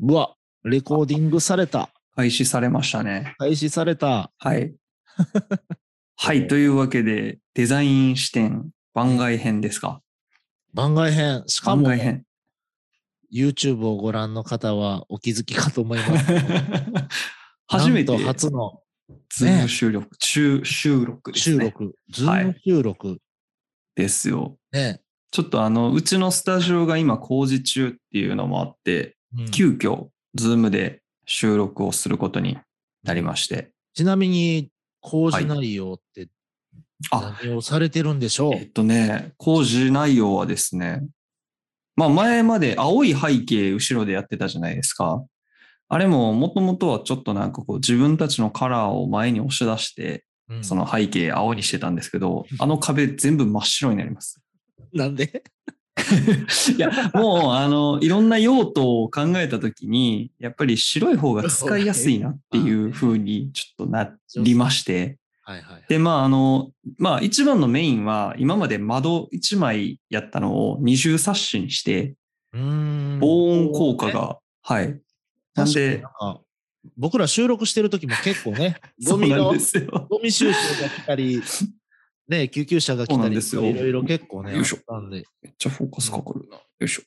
うわ、レコーディングされた。開始されましたね。開始された。はい。はい。というわけで、デザインシテン番外編ですか？番外編。しかも、番外編。YouTube をご覧の方はお気づきかと思います。初めて初のズーム収録、収収録ですね。収録、ズーム収録。ですよ。ね。ちょっとあの、うちのスタジオが今工事中っていうのもあって、うん急遽、ズームで収録をすることになりまして。ちなみに、工事内容ってあ、何をされてるんでしょう、えっとね、工事内容はですね、まあ前まで青い背景後ろでやってたじゃないですか。あれももともとはちょっとなんかこう自分たちのカラーを前に押し出して、うんその背景青にしてたんですけど、あの壁全部真っ白になります。なんで？いや、もう、あの、いろんな用途を考えたときに、やっぱり白い方が使いやすいなっていう風にちょっとなりまして。はいはい。で、まあ、あの、まあ、一番のメインは、今まで窓一枚やったのを二重サッシにして、防音効果。が、はい。なんで僕ら収録してる時も結構ね、ゴミのですよ。ゴミ収集が来たり、ね、救急車が来たり、んですよいろいろ結構ね、よいしょあったんで、めっちゃフォーカスかかるな。よいしょ。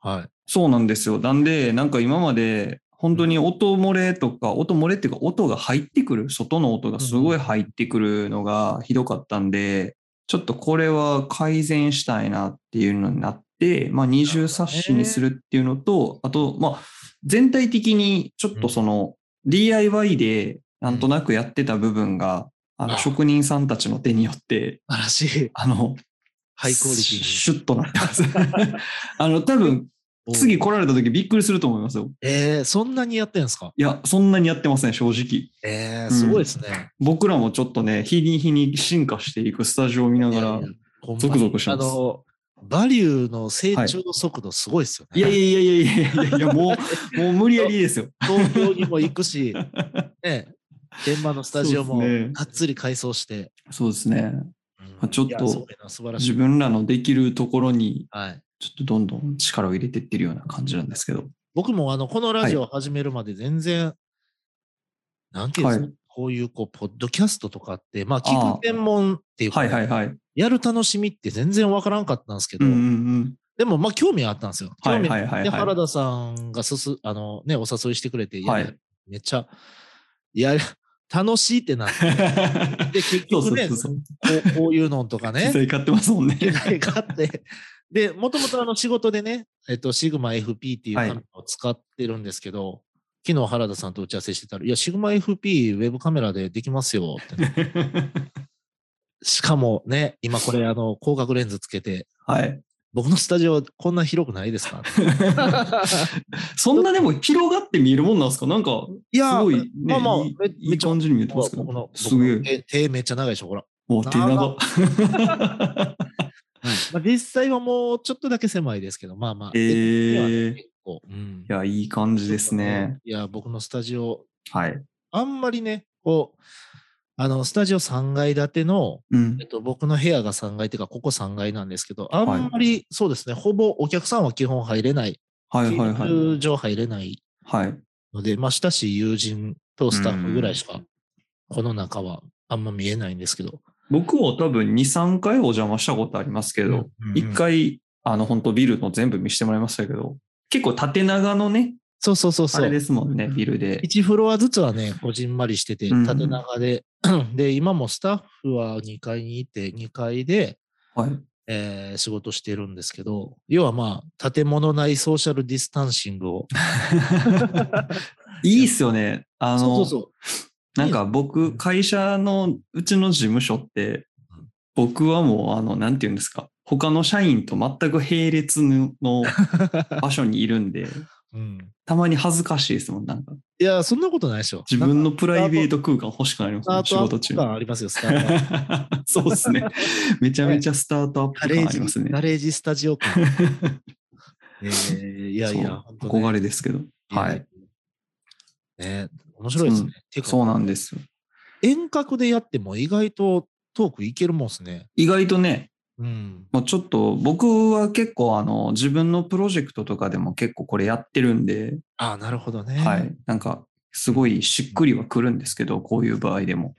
はい。そうなんですよ。なんで、なんか今まで、本当に音漏れとか、音漏れっていうか、音が入ってくる、外の音がすごい入ってくるのがひどかったんで、ちょっとこれは改善したいなっていうのになって、まあ二重サッシにするっていうのと、あと、まあ全体的にちょっとその DIY でなんとなくやってた部分が、あのあ職人さんたちの手によって、素晴らしい。あの、ハイクオリティシュッとなってます。あの、多分、に。次来られた時びっくりすると思いますよ。えー、そんなにやってんすか？いや、そんなにやってません、正直。えー、すごいですね。僕らもちょっとね、日に日に進化していくスタジオを見ながらゾクゾクしますあの、バリューの成長速度すごいですよね。いやいやいやいやいやいやいや、もう、もう無理やりですよ。東京にも行くし、ね、現場のスタジオもがっつり改装して。そうですね。うんちょっと。自分らのできるところに、はい。ちょっとどんどん力を入れてってるような感じなんですけど。僕もあの、このラジオを始めるまで全然、なんていうんですか、はいこういう、こう、ポッドキャストとかって、まあ、聞ああく専門っていうか、はいはいはい。やる楽しみって全然わからんかったんですけど、うんうんうん。でも、まあ、興味はあったんですよ。はい興味あって、はいはいはい原田さんがすす、あの、ね、お誘いしてくれて、はいめっちゃ、いや、楽しいってなって、で、結局ね、こういうのとかね、機材買ってますもんね。機材買って、で、もともとあの仕事でね、えっと、シグマ FP っていうカメラを使ってるんですけど、昨日原田さんと打ち合わせしてたら、いや、シグマ FP ウェブカメラでできますよって。しかもね、今これあの、広角レンズつけて、はい。僕のスタジオこんな広くないですか？そんなでも広がって見えるもんなんですか？なんか、いやすごい、ね、まあまあいい感じに見えてますけど僕の、。すげえ。手手めっちゃ長いでしょ、ほら。お手長。まあ、実際はもうちょっとだけ狭いですけど、まあまあ。えー結構、うんいや、いい感じですね。。いや、僕のスタジオ、はい。あんまりね、こう、あの、スタジオ3階建ての、うんえっ。と、僕の部屋が3階っていうか、ここ3階なんですけど、あんまり、そうですね、ほぼお客さんは基本入れない、はいはいはい。通常入れないはい。ので、まあ、親しい友人とスタッフぐらいしか、この中はあんま見えないんですけど。僕も多分2、3回お邪魔したことありますけど、うんうんうん1回、あの、本当ビルの全部見せてもらいましたけど、結構縦長のね、そうそうそうそう。あれですもんね、ビルで。1フロアずつはね、こじんまりしてて、うん縦長で、で、今もスタッフは2階にいて、2階で、はい。えー仕事してるんですけど、要はまあ、建物内ソーシャルディスタンシングを。いいっすよね。あの、そうそうそう。なんかう僕、ん会社のうちの事務所ってうん、僕はもう、あの、なんて言うんですか、他の社員と全く並列の 場所にいるんで、うん、たまに恥ずかしいですもん、なんか。いや、そんなことないでしょ。自分ののプライベート空間欲しくなりますね、仕事中ありますよ、スタートアップ。そうですね。めちゃめちゃスタートアップ感ありますね。ガレージスタジオ感。えー、いやいや、ね憧れですけど。はい。。ね、面白いですね。うかそうなんですよ。遠隔でやっても意外とトークいけるもんですね。意外とね、うん。まあ、ちょっと僕は結構あの自分のプロジェクトとかでも結構これやってるんで、ああ、なるほどね。はい。なんかすごいしっくりはくるんですけど、こういう場合でも。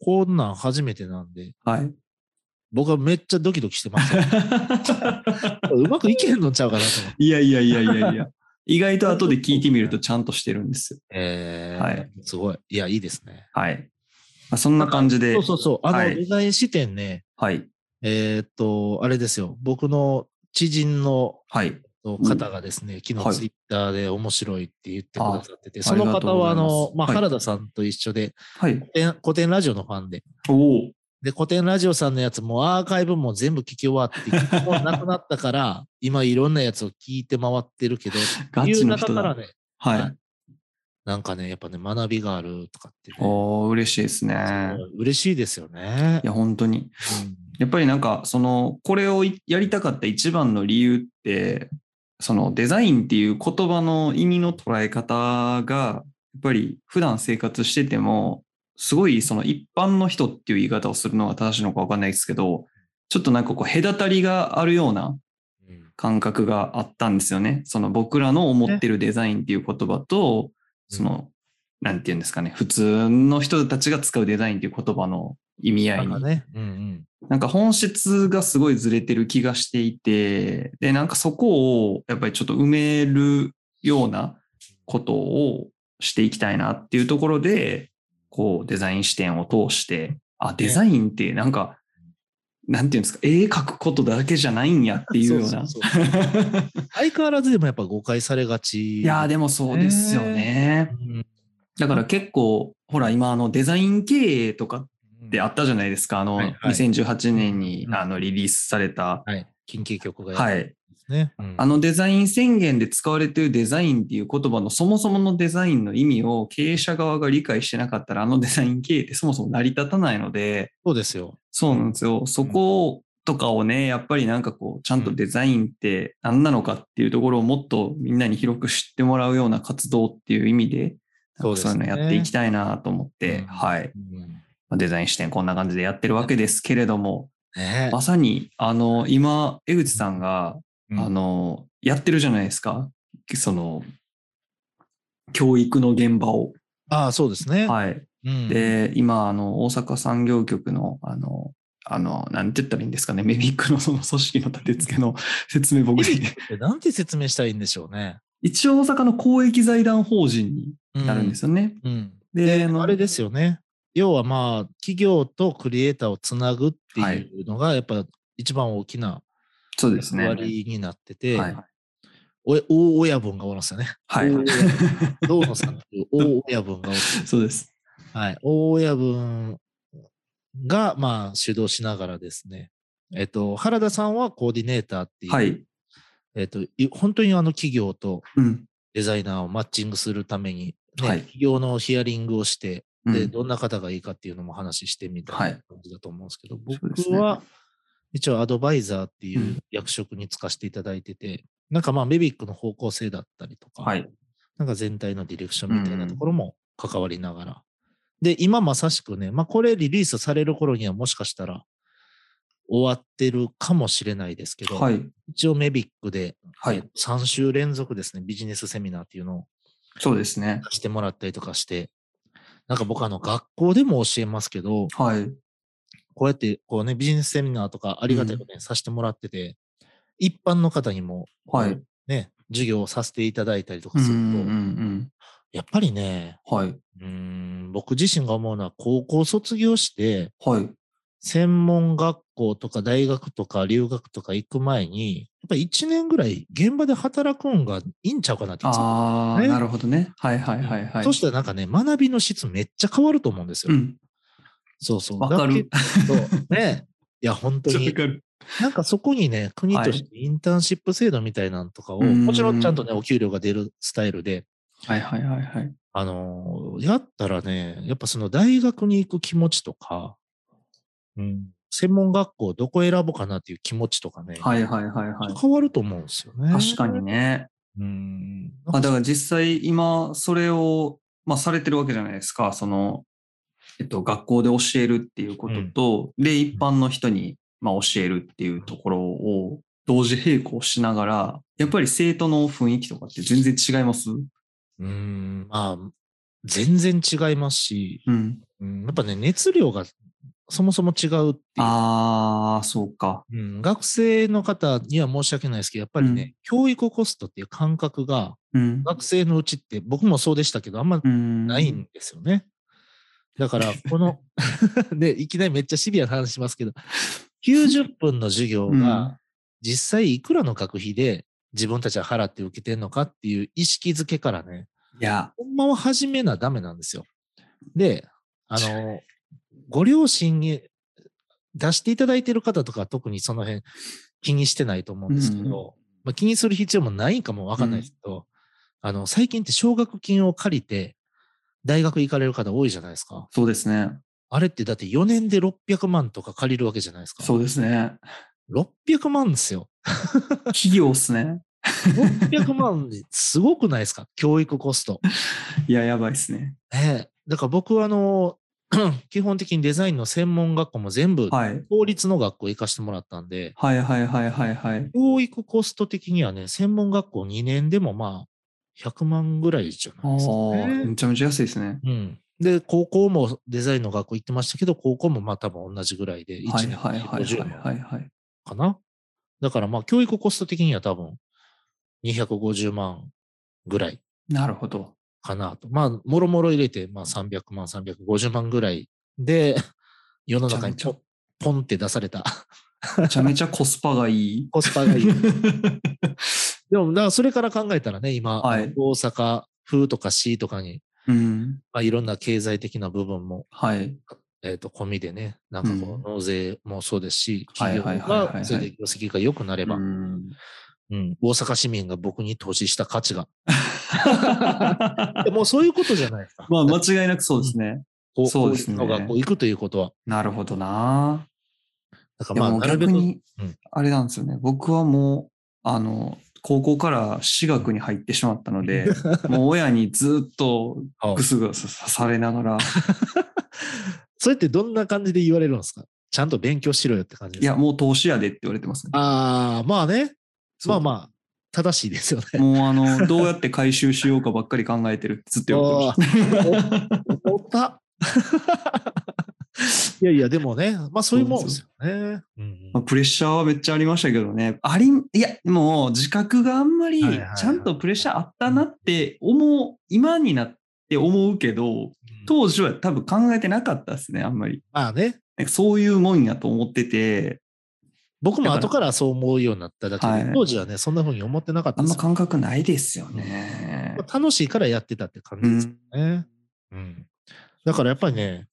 こんなん初めてなんで、はい。僕はめっちゃドキドキしてますよ。うまくいけんのちゃうかなと思って。いやいやいやいやいや。意外と後で聞いてみるとちゃんとしてるんですよ。えー、はいすごい。いや、いいですね。はい。まあ、そんな感じで。そうそうそう。あの、はいデザイン視点ね、はい。えーっと、あれですよ。僕の知人のはい。方がですね、昨はい日ツイッターで面白いって言ってくださってて、あその方は、あの、まあ、はい原田さんと一緒で、はい。古典古典ラジオのファンで。で、古典ラジオさんのやつもアーカイブも全部聞き終わって、もなくなったから、今いろんなやつを聞いて回ってるけど、ガいうチの人だ。中からね、はい。はいなんかね、やっぱね、学びがあるとかってね、おお、嬉しいですね。嬉しいですよねい。や、本当に。うんやっぱりなんか、その、これをいやりたかった一番の理由って、そのデザインっていう言葉の意味の捉え方が、やっぱり普段生活してても、すごいその一般の人っていう言い方をするのが正しいのかわかんないですけど、ちょっとなんかこう隔たりがあるようなうん感覚があったんですよね。その僕らの思ってるデザインっていう言葉と、その、なんていうんですかね、普通の人たちが使うデザインっていう言葉の意味合いんかね、うんうん。なんか本質がすごいずれてる気がしていて、で、なんかそこをやっぱりちょっと埋めるようなことをしていきたいなっていうところで、こうデザイン視点を通して、あ、デザインってなんか、なんていうんですか、絵描くことだけじゃないんやっていうような。そうそう相変わらずでもやっぱ誤解されがち。いやーでもそうですよね。うんだから結構、ほら今あのデザイン経営とかってあったじゃないですか。あの、はいはい2018年にうんあのリリースされた、はい。近畿局がやはい。ね。うんあのデザイン宣言で使われているデザインっていう言葉のそもそものデザインの意味を経営者側が理解してなかったら、あのデザイン経営ってそもそも成り立たないので、そうですよ。そうなんですよ。そことかをね、やっぱりなんかこう、ちゃんとデザインって何なのかっていうところをもっとみんなに広く知ってもらうような活動っていう意味で、そういうのやっていきたいなと思って、うんはい。うんまあデザイン視点こんな感じでやってるわけですけれども、ねまさに、あの、今、江口さんが、うんあの、やってるじゃないですか。その、教育の現場を。ああ、そうですね。はい。うんで、今、あの、大阪産業局の、あの、あの、なんて言ったらいいんですかね、メビックのその組織の立て付けの 説明僕に。えなんて説明したらいいんでしょうね。一応大阪の公益財団法人になるんですよね。うん。で、あのあれですよね。要はまあ、企業とクリエイターをつなぐっていうのが、やっぱ一番大きな。役割になってて、はい。お大親分がおるんですよね。はいさんっていう 大親分がおる。そうです。はい。大親分が、まあ、主導しながらですね。えっと、原田さんはコーディネーターっていう、はい。えっと、い本当にあの企業とうん。デザイナーをマッチングするために、ねはい企業のヒアリングをして、で、うんどんな方がいいかっていうのも話してみたいはない感じだと思うんですけど、そうですね僕は一応アドバイザーっていううん役職に就かせていただいてて、なんかまあメビックの方向性だったりとか、はい。なんか全体のディレクションみたいなところも関わりながら。で、今まさしくね、まあこれリリースされる頃にはもしかしたら終わってるかもしれないですけど、はい。一応メビックで、はいえ3週連続ですね、ビジネスセミナーっていうのをそうですね。してもらったりとかして、なんか僕あの学校でも教えますけど、はい。こうやってこうね、ビジネスセミナーとかありがたいことにさせてもらってて、一般の方にも、はい。ね、授業をさせていただいたりとうんうかすると、んやっぱりね、うん。はい。うーん僕自身が思うのは高校卒業して、はい。専門学校とか大学とか留学とか行く前に、やっぱり1年ぐらい現場で働くんがいいんちゃうかなっていつもああ、ねなるほどね。はいはいはいはい。そしたらなんかね、学びの質めっちゃ変わると思うんですよ。うん。そうそう。わかるだけどね。いや、本当に。る。なんかそこにね、国としてインターンシップ制度みたいなのとかを、もちろんちゃんとね、お給料が出るスタイルで、はいはいはいはい。あのーやったらね、やっぱその大学に行く気持ちとか、うん、専門学校どこ選ぼうかなっていう気持ちとかね、はいはいはいはい。変わると思うんですよね。確かに。ね。うん。あだから実際今それを、まあ、されてるわけじゃないですか。その、えっと、学校で教えるっていうことと、で、一般の人にまあ、教えるっていうところを同時並行しながら、やっぱり生徒の雰囲気とかって全然違います？うーん、まあ、全然違いますし、うん。うん、やっぱね、熱量がそもそも違うっていう。ああ、そうか。うん、学生の方には申し訳ないですけど、やっぱりね、うん教育コストっていう感覚が、うん。学生のうちって僕もそうでしたけど、あんまうん。ないんですよね。だから、この、で、いきなりめっちゃシビアな話しますけど、90分の授業うんが実際いくらの学費で自分たちは払って受けてんのかっていう意識づけからね、いや、ほんまは始めなダメなんですよ。で、あの、ご両親に出していただいている方とかは特にその辺気にしてないと思うんですけど、うんまあ、気にする必要もないかもわかんないですけど、あの、最近って奨学金を借りて大学行かれる方多いじゃないですか。そうですね。あれってだって4年で600万とか借りるわけじゃないですか。そうですね。600万ですよ。企業っすね。600万すごくないですか？教育コスト。いや、やばいっすね。ねえだから僕はあの、基本的にデザインの専門学校も全部はい。公立の学校行かしてもらったんで、はいはいはいはいはい。教育コスト的にはね、専門学校2年でもまあ、100万ぐらいじゃあないですか、あ、めね。ちゃめちゃ安いですね。うん。で、高校もデザインの学校行ってましたけど、高校もまあ多分同じぐらいで、1年はいはいはい50はい万はいはい。かな？だからまあ、教育コスト的には多分250万ぐらいなるほど。かなと。まあ、もろもろ入れて、まあ300万、350万ぐらいで、世の中にポポンって出されためちゃめちゃコスパがいい。コスパがいい。でも、だからそれから考えたらね、今、はい大阪風とか市とかに、うん。まあ、いろんな経済的な部分も、はい。えっ、と、込みでね、なんかこうんう、納税もそうですし、はい企業が、それで業績が良くなれば、ううん、ん大阪市民が僕に投資した価値が。で もうそういうことじゃないですか。まあ、間違いなくそうですね。こそうですね公立の学校行くということは。なるほどな。だからまあ、逆にうん、あれなんですよね。僕はもう、あの、高校から私学に入ってしまったので、もう親にずっとあぐすぐす刺されながら、それってどんな感じで言われるんですか？ちゃんと勉強しろよって感じですか？いや、もう投資やでって言われてますね。ああ、まあね。まあまあ、正しいですよね。もうあの、どうやって回収しようかばっかり考えてるってずっと言われてました。いやいや、でもね、まあそういうもんですよね。うんまあプレッシャーはめっちゃありましたけどね。あり、いや、もう自覚があんまりちゃんとプレッシャーあったなって思う、今になって思うけど、当時は多分考えてなかったですね、あんまり。まあね、そういうもんやと思ってて、僕も後からそう思うようになっただけで、はい当時はね、そんな風に思ってなかったあん。ま感覚ないですよね。まあ楽しいからやってたって感じですよね。うん。だからやっぱりね、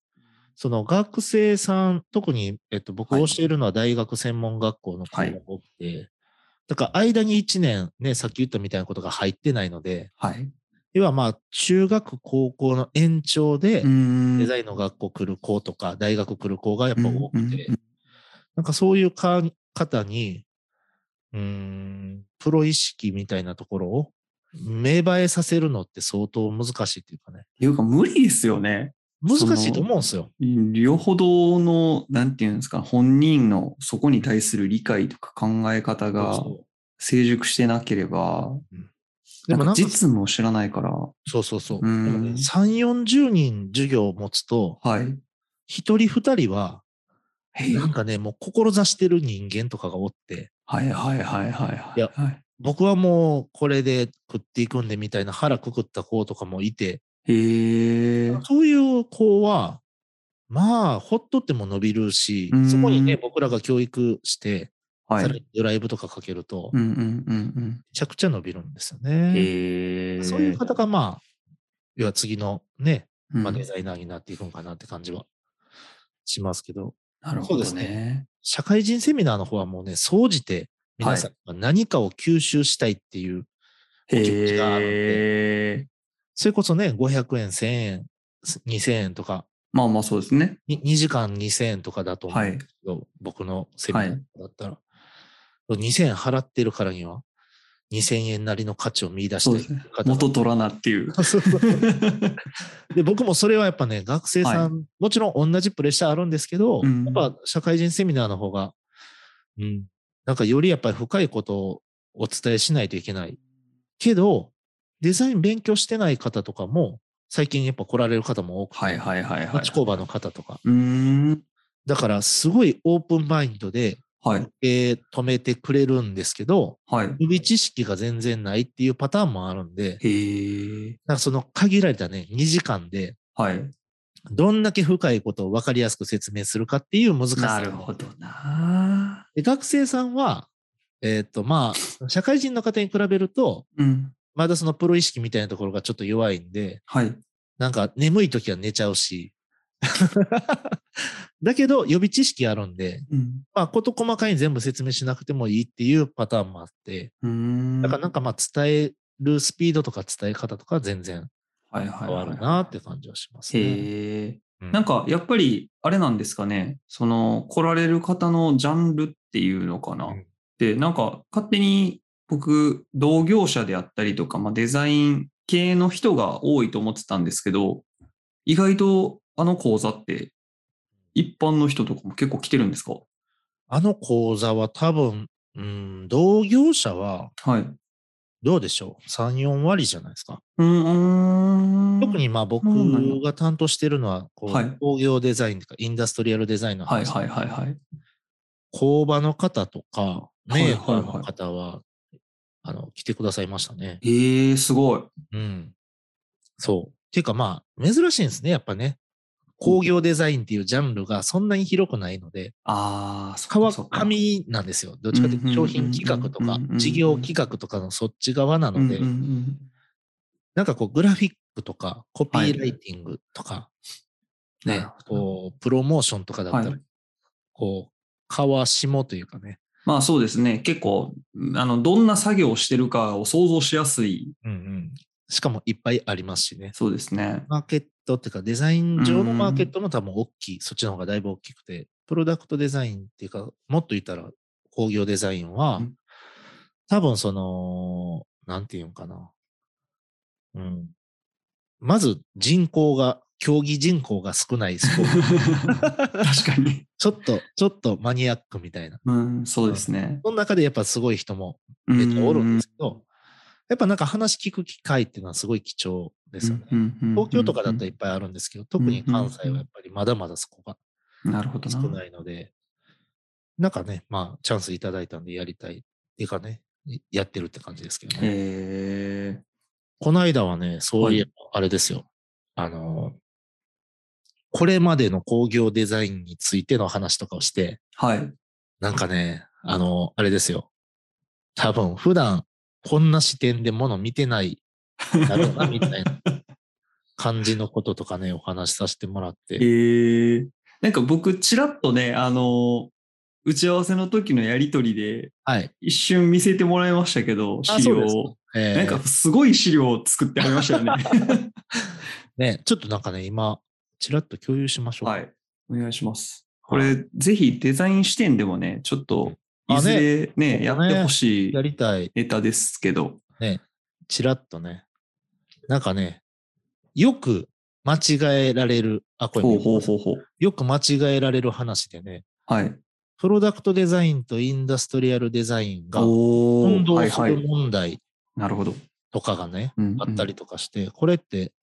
その学生さん、特に、えっと、僕はい教えるのは大学専門学校の子が多くて、だから間に1年、ね、さっき言ったみたいなことが入ってないので、はい。要はまあ、中学、高校の延長で、んデザインの学校来る子とか、大学来る子がやっぱ多くてなんかそういうか方に、うーん、プロ意識みたいなところを芽生えさせるのって相当難しいっていうかね。いうか無理ですよね。難しいと思うんですよ。よほどの、なんていうんですか、本人のそこに対する理解とか考え方が成熟してなければ、でもなんか、実務を知らないから、そうそうそう。でうんもね、3、40人授業を持つと、はい。一人二人は、なんかね、もう志してる人間とかがおって、はいはいはいはいはい。いやはい僕はもうこれで食っていくんでみたいな腹くくった子とかもいて、へえ。そういう子は、まあ、ほっとっても伸びるしうん、そこにね、僕らが教育して、はい。さらにドライブとかかけると、めうんうんうんちゃくちゃ伸びるんですようん。ね。へえ。そういう方が、まあ、要は次のね、うんまあ、デザイナーになっていくんかなって感じはしますけど、なるほどそうですね。社会人セミナーの方はもうね、総じて皆さんが何かを吸収したいっていう、お気持ちがあるんで。それこそね、500円、1000円、2000円とか、まあまあそうですね。に2時間2000円とかだと思うんですけど、僕のセミナーだったら、2000円払ってるからには、2000円なりの価値を見出してね元取らなっていう。で僕もそれはやっぱね、学生さん、もちろん同じプレッシャーあるんですけど、うんやっぱ社会人セミナーの方がうん。なんかよりやっぱり深いことをお伝えしないといけない。けど、デザイン勉強してない方とかも、最近やっぱ来られる方も多くて、はいはいはいはい。町工場の方とか。だから、すごいオープンマインドで、はい。えー止めてくれるんですけど、はい。予備知識が全然ないっていうパターンもあるんで、へえ。なんかその限られたね、2時間で、はい。どんだけ深いことを分かりやすく説明するかっていう難しさ。なるほどな。で学生さんは、えっ、と、まあ、社会人の方に比べると、うん。まだそのプロ意識みたいなところがちょっと弱いんで、はい。なんか眠い時は寝ちゃうし。だけど予備知識あるんで、うん。まあ、事細かに全部説明しなくてもいいっていうパターンもあって。だからなんかまあ伝えるスピードとか伝え方とかは全然変わるなって感じはしますね。へえ。うんなんかやっぱりあれなんですかね。その来られる方のジャンルっていうのかな。うんで、なんか勝手に僕、同業者であったりとか、まあ、デザイン系の人が多いと思ってたんですけど、意外とあの講座って一般の人とかも結構来てるんですか？あの講座は多分、うん、同業者ははい。どうでしょう ?3、4割じゃないですか。うーん。特にまあ僕が担当してるのはこう、はい工業デザインとかインダストリアルデザインの話、はいはいはいはい。工場の方とかはいメーカーの方は、あの来てくださいましたね。ええすごい。うん。そう。っていうかまあ珍しいんですね、やっぱね。工業デザインっていうジャンルがそんなに広くないので、ああ、そ。紙なんですよ。どっちかというと商品企画とか事業企画とかのそっち側なのでなんかこうグラフィックとかコピーライティングとか、ねこうプロモーションとかだったら、はいこう、川下というかね、まあそうですね。結構、あの、どんな作業をしてるかを想像しやすい。しかもいっぱいありますしね。そうですね。マーケットっていうかデザイン上のマーケットも多分大きい、そっちの方がだいぶ大きくて、プロダクトデザインっていうか、もっと言ったら工業デザインは、うん多分その、なんていうんかな。うん。まず人口が、競技人口が少ないスポーツ。確かに。ちょっと、ちょっとマニアックみたいな。うん、そうですね。その中でやっぱすごい人もめめっちゃおるんですけど、やっぱなんか話聞く機会っていうのはすごい貴重ですよね。東京とかだったらいっぱいあるんですけど、特に関西はやっぱりまだまだそこがなるほどな。少ないので、なんかね、まあチャンスいただいたんでやりたいっていうかね、やってるって感じですけどね。へえ。この間はね、そういえばあれですよ。あの、これまでの工業デザインについての話とかをして、はい。なんかね、あの、あれですよ。多分普段こんな視点でもの見てない だろうな、みたいな感じのこととかね、お話しさせてもらって。へえ。なんか僕、ちらっとね、あの、打ち合わせの時のやりとりで、はい。一瞬見せてもらいましたけど、資料を。えーなんかすごい資料を作ってありましたよね。ね、ちょっとなんかね、今、ちらっと共有しましょうか。はい。お願いします。こはいれ、ぜひデザイン視点でもね、ちょっと、いあずれね、ねやってほしいやりたい。ネタですけど。ね、ちらっとね。なんかね、よく間違えられる、あ、これほうほうほうほう。よく間違えられる話でね、はい。プロダクトデザインとインダストリアルデザインがお混同する。問題なるほど。とかがね、うんうんあったりとかして、これって、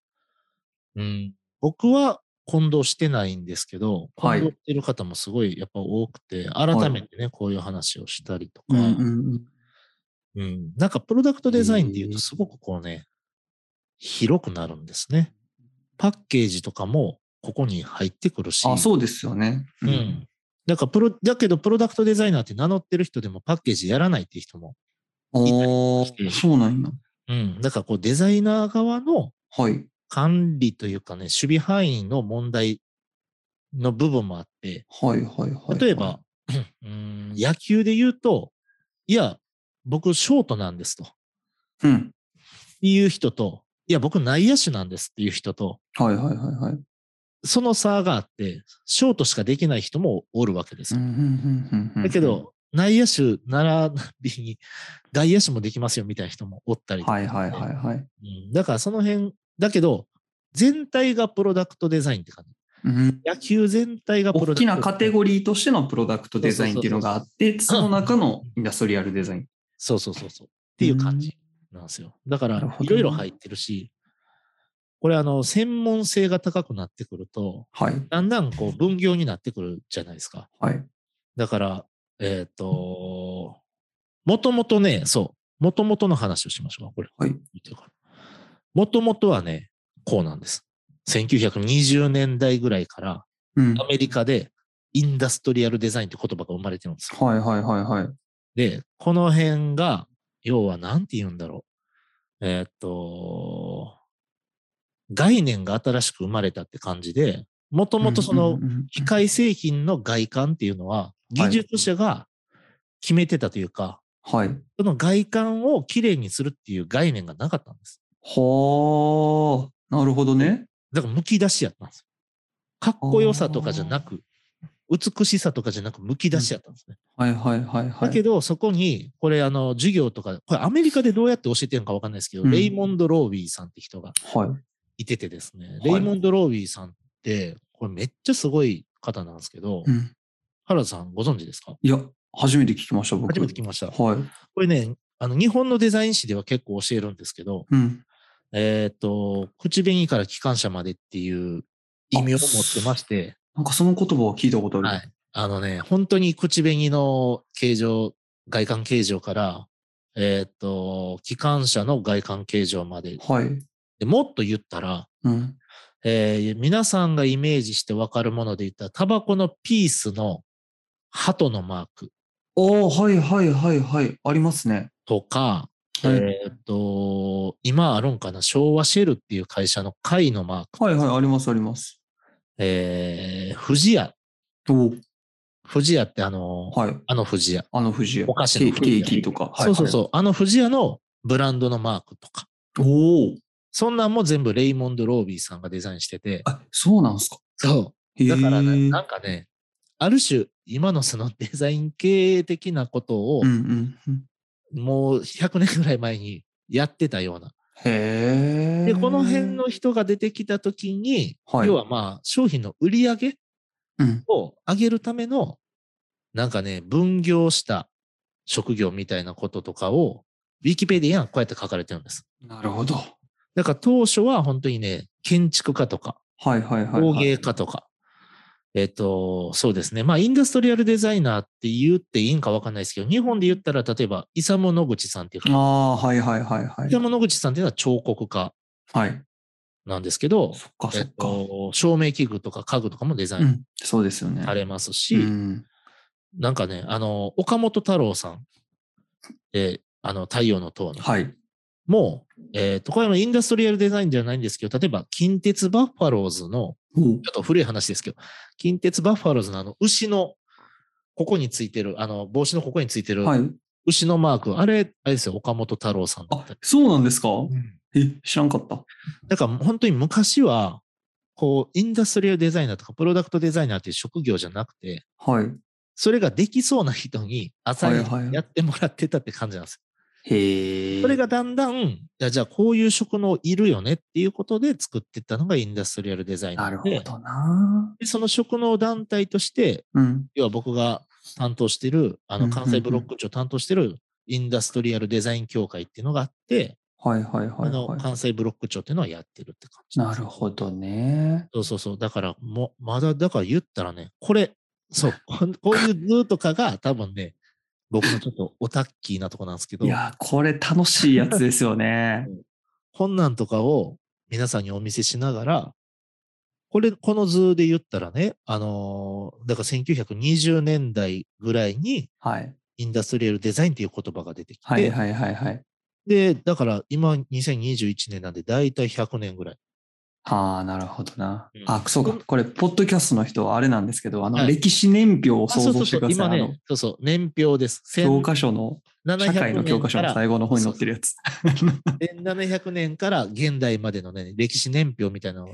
うん、僕は混同してないんですけど、はい混同してる方もすごいやっぱ多くて、改めてね、こういう話をしたりとか、うんうんうんうん、なんかプロダクトデザインっていうとすごくこうね、広くなるんですね。パッケージとかもここに入ってくるし、あ、そうですよね。う。ん。だからプロ、だけどプロダクトデザイナーって名乗ってる人でもパッケージやらないっていう人も、おーそうなんや。うん。だからこうデザイナー側のはい。管理というかね、守備範囲の問題の部分もあって、はいはいはい。例えば、うん、野球で言うと、いや、僕ショートなんですと。うん。いう人と、いや、僕内野手なんですっていう人と、はいはいはいはい。その差があって、ショートしかできない人もおるわけですよ。だけ、ど、内野手ならびに外野手もできますよみたいな人もおったりとかはいはいはいはい。うんだからその辺、だけど、全体がプロダクトデザインって感じ。うん野球全体がプロダクト大きなカテゴリーとしてのプロダクトデザインっていうのがあって、その中のインダストリアルデザイン。そうそうそうそう。っていう感じなんですよ。だからいろいろ入ってるし、これ、あの、専門性が高くなってくると、はい。だんだんこう分業になってくるじゃないですか。はい。だから、えっ、と、もともとね、そう、もともとの話をしましょうか、これ。はい。もともとはね、こうなんです。1920年代ぐらいから、うん。アメリカでインダストリアルデザインって言葉が生まれてるんですよ。はいはいはいはい。で、この辺が、要は何て言うんだろう。えーっと、概念が新しく生まれたって感じで、もともとその機械製品の外観っていうのは、技術者が決めてたというか、はい。その外観をきれいにするっていう概念がなかったんです。はあ、なるほどね。だから剥き出しやったんですよ。かっこよさとかじゃなく、美しさとかじゃなく剥き出しやったんですね。はいはいはいはい。だけど、そこに、これ、あの、授業とか、これアメリカでどうやって教えてるのかわかんないですけど、うんレイモンド・ロービーさんって人がはい。いててですね、いレイモンド・ロービーさんって、これめっちゃすごい方なんですけど、うん。原田さんご存知ですか？いや、初めて聞きました、僕。初めて聞きました。はい。これね、あの、日本のデザイン誌では結構教えるんですけど、うん。えっ、と、口紅から機関車までっていう意味を持ってまして、なんかその言葉を聞いたことある。はい。あのね、本当に口紅の形状、外観形状から、えっ、と、機関車の外観形状まで。はい。でもっと言ったら、うん。えー皆さんがイメージしてわかるもので言ったら、タバコのピースの鳩のマークおー、はいはいはいはい。ありますね。とか、はいえっ、と、今あるんかな、昭和シェルっていう会社の貝のマーク。はいはい、ありますあります。えー、富士屋。おー富士屋ってあの、はい。あの富士屋。あの富士屋。お菓子のケケーキとか。はいそうそうそう。あの富士屋のブランドのマークとか。おお。そんなんも全部レイモンド・ロービーさんがデザインしてて。あ、そうなんですか？そう。だからね、なんかね、ある種、今のそのデザイン系的なことをうん、うんうん。もう100年ぐらい前にやってたような。へえ。で、この辺の人が出てきたときに、はい要はまあ、商品の売り上げうん。を上げるための、なんかね、分業した職業みたいなこととかを、ウィキペディアにはこうやって書かれてるんです。なるほど。だから当初は本当にね、建築家とか、はいはいはい、工はい。芸家とか、えっと、そうですね。まあ、インダストリアルデザイナーって言っていいんかわかんないですけど、日本で言ったら、例えば、イサム・ノグチさんっていうか、ああ、はいはいはいはいイサ。ム・ノグチさんっていうのは彫刻家はい。なんですけど、そっかそえっっか。と、照明器具とか家具とかもデザインうん。そうですよね。されますし、うん。なんかね、あの、岡本太郎さん、えあの、太陽の塔の、はい。もう、えっと、これはインダストリアルデザインではないんですけど、例えば、近鉄バッファローズの、ちょっと古い話ですけど、近鉄バッファローズのあの、牛の、ここについてる、あの、帽子のここについてる、はい。牛のマーク、あれ、あれですよ、岡本太郎さんだったり。、あそうなんですか？うんえ、知らんかった。だから本当に昔は、こう、インダストリアルデザイナーとかプロダクトデザイナーっていう職業じゃなくて、はい。それができそうな人に朝にはいはいやってもらってたって感じなんですよ。へえ。それがだんだん、じゃあこういう職能いるよねっていうことで作っていったのがインダストリアルデザイナなるほどな。でその職能団体として、うん。要は僕が担当してる、あの関西ブロック長担当してるインダストリアルデザイン協会っていうのがあって、はいはいはいあのはい。関西ブロック長っていうのはやってるって感じなるほどね。そうそうそう。だから、もう、まだ、だから言ったらね、これ、そう、こんこういう図とかが多分ね、僕のちょっとオタッキーなとこなんですけどい、や、これ楽しいやつですよね。こんなんとかを皆さんにお見せしながら、これ、この図で言ったらね、あのーだから1920年代ぐらいにはい。インダストリアルデザインっていう言葉が出てきて、はいはいはいはい。で、だから今2021年なんで大体100年ぐらい。はあ、なるほどなうん。あ、そうか。これ、ポッドキャストの人はあれなんですけど、あの、はい歴史年表をあ想像してください。今あのね、そうそう、年表です。教科書の、1700社会の教科書の最後の方に載ってるやつ。1700年から現代までのね、歴史年表みたいなのを、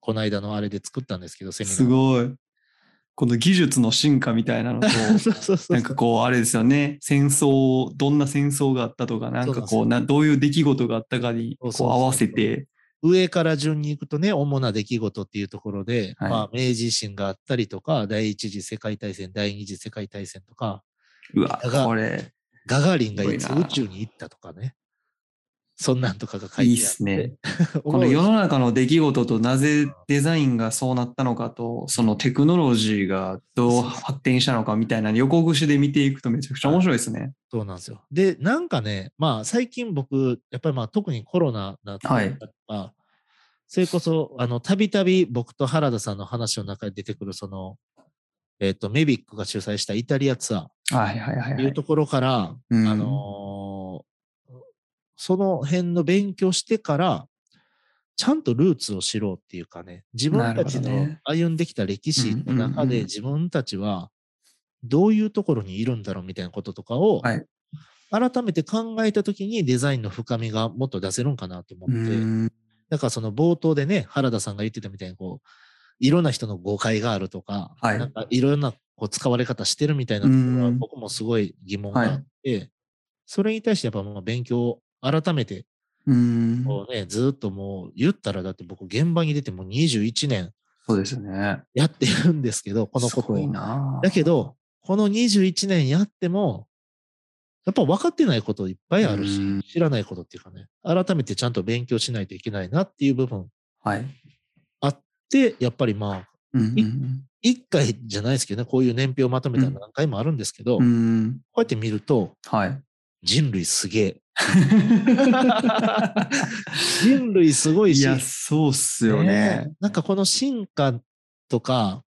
この間のあれで作ったんですけど、セミナー。すごい。この技術の進化みたいなのと、そうそうそう。なんかこう、あれですよね。戦争、どんな戦争があったとか、なんかそうなんこう、などういう出来事があったかにこうそうそうそう合わせて、上から順に行くとね、主な出来事っていうところで、はい。まあ、明治維新があったりとか、第一次世界大戦、第二次世界大戦とか、うわ、これ、ガガーリンがいつ宇宙に行ったとかね。そんなんとかが書いてあって。いいっすね。この世の中の出来事となぜデザインがそうなったのかと、そのテクノロジーがどう発展したのかみたいな横串で見ていくとめちゃくちゃ面白いですね。そうなんですよ。で、なんかね、まあ最近僕、やっぱりまあ特にコロナだったりとか、それこそ、あの、たびたび僕と原田さんの話の中で出てくる、その、えっ、と、メビックが主催したイタリアツアはいはいはい、はい。いうところから、うんあのーその辺の勉強してから、ちゃんとルーツを知ろうっていうかね、自分たちの歩んできた歴史の中で自分たちはどういうところにいるんだろうみたいなこととかを、はい。改めて考えたときにデザインの深みがもっと出せるんかなと思うって、ん。だからその冒頭でね、原田さんが言ってたみたいにこう、いろんな人の誤解があるとか、はい。なんかいろんなこう使われ方してるみたいなところはうん僕もすごい疑問があって、それに対してやっぱもう勉強を改めてうん。ね、ずっともう言ったらだって僕現場に出てもう21年そうですね。やってるんですけど、このことを。なだけど、この21年やっても、やっぱ分かってないこといっぱいあるしうん、知らないことっていうかね、改めてちゃんと勉強しないといけないなっていう部分はい。あって、やっぱりまあ、うんうん一回じゃないですけどね、こういう年表をまとめたら何回もあるんですけど、うこん。うやって見ると、はい。人類すげえ。人類すごいし、いや、そうっすよねね。えなんかこの進化とか、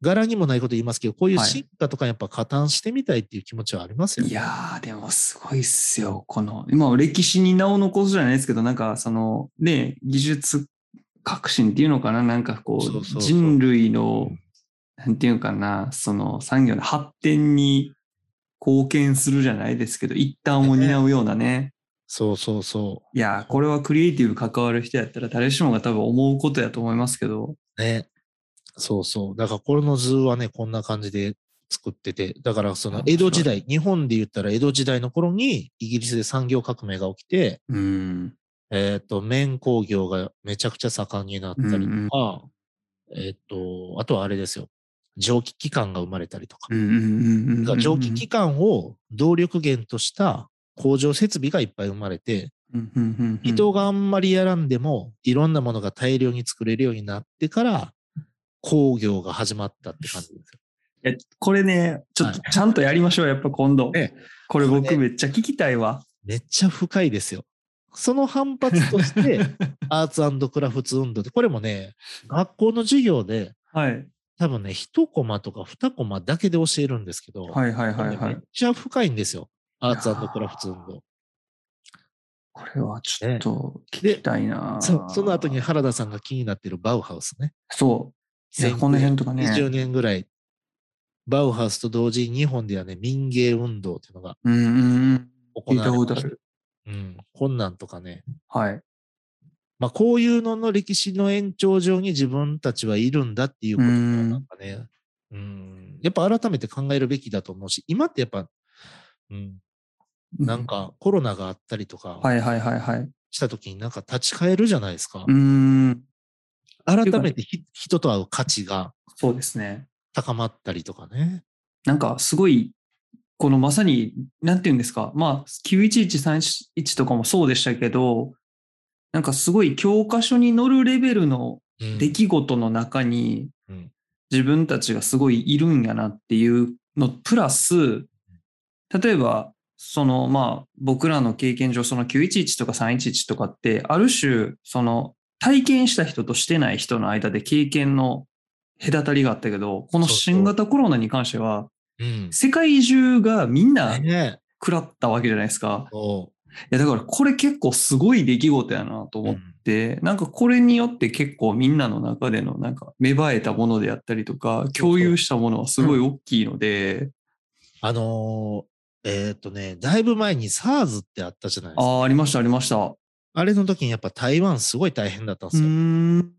柄にもないこと言いますけど、こういうはい進化とかやっぱ加担してみたいっていう気持ちはありますよね。いやー、でもすごいっすよ。この、今、歴史に名を残すじゃないですけど、なんか、その、ね、技術革新っていうのかな？なんかこう人類の、なんていうかな、その産業の発展に貢献するじゃないですけど、一端を担うようなね。そうそうそいやー、これはクリエイティブ関わる人やったら誰しもが多分思うことやと思いますけど、う。ね。そうそう。だからこれの図はね、こんな感じで作ってて、だからその江戸時代、日本で言ったら江戸時代の頃にイギリスで産業革命が起きて、うん。えっ、と、綿工業がめちゃくちゃ盛んになったりとか、えっ、と、あとはあれですよ。蒸気機関が生まれたりとか。蒸気機関を動力源とした工場設備がいっぱい生まれて、人があんまりやらんでも、いろんなものが大量に作れるようになってから、工業が始まったって感じですよ。いやこれね、ちょっとちゃんとやりましょう、やっぱ今度。ねこれ僕めっちゃ聞きたいわ。めっちゃ深いですよ。その反発として、アーツクラフト運動で、これもね、学校の授業で、はい。多分ね、一コマとか二コマだけで教えるんですけど、はいはいはいはいめっ。ちゃ深いんですよ。アーツクラフト運動。これはちょっと聞きたいな、そその後に原田さんが気になってるバウハウスね。そう。この辺とかね。20年ぐらい、バウハウスと同時に日本ではね、民芸運動っていうのがうんうんうん。行われ聞いたことましたある。うん、こんなんとかね。はい。まあ、こういうのの歴史の延長上に自分たちはいるんだっていうことがうんなんかね、うん、やっぱ改めて考えるべきだと思うし、今ってやっぱ、うん、なんかコロナがあったりとかはいはいはいはい。した時になんか立ち返るじゃないですかう。ん。改めてひ人と会う価値がそうですね。高まったりとかね。なんかすごい、このまさに、なんていうんですか、まあ、91131とかもそうでしたけど、なんかすごい教科書に載るレベルのうん。出来事の中にうん。自分たちがすごいいるんやなっていうのプラス例えばそのまあ僕らの経験上その911とか311とかってある種その体験した人としてない人の間で経験の隔たりがあったけどこの新型コロナに関してはうん。世界中がみんなね食らったわけじゃないですか。やだからこれ結構すごい出来事やなとう。思っうんで、なんかこれによって結構みんなの中でのなんか芽生えたものであったりとか、共有したものはすごい大きいので、あのーえーっとね、だいぶ前に SARS ってあったじゃないですか。ああ、ありました、ありました。あれの時にやっぱ台湾すごい大変だったんでうすよ。ーん。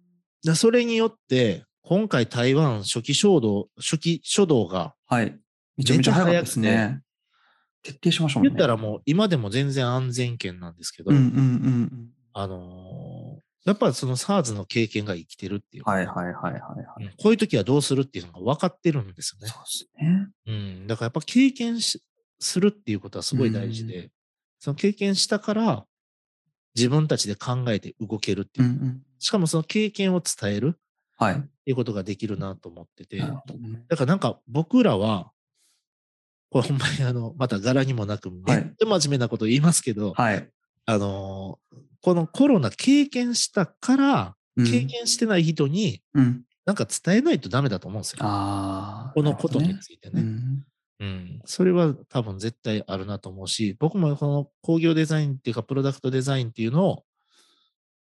でそれによって、今回台湾初期衝動、初期初動がはい。めちゃめちゃ早かったですめね。徹底しましょうね。言ったらもう今でも全然安全圏なんですけど、うんうんうんあのーやっぱその SARS の経験が生きてるっていうか、はいはいはいはいはい。うんこういう時はどうするっていうのが分かってるんですよね。そうですね。うん。だからやっぱ経験しするっていうことはすごい大事で、その経験したから自分たちで考えて動けるっていう。うんうん。しかもその経験を伝えるっはい。ていうことができるなと思ってて。だからなんか僕らは、これほんまにあの、また柄にもなく、めっちゃ真面目なこと言いますけど、はい。あのーこのコロナ経験したから、うん経験してない人にうん。なんか伝えないとダメだと思うんですよ。ああ。このことについてね。うん。うん。それは多分絶対あるなと思うし、僕もこの工業デザインっていうか、プロダクトデザインっていうのを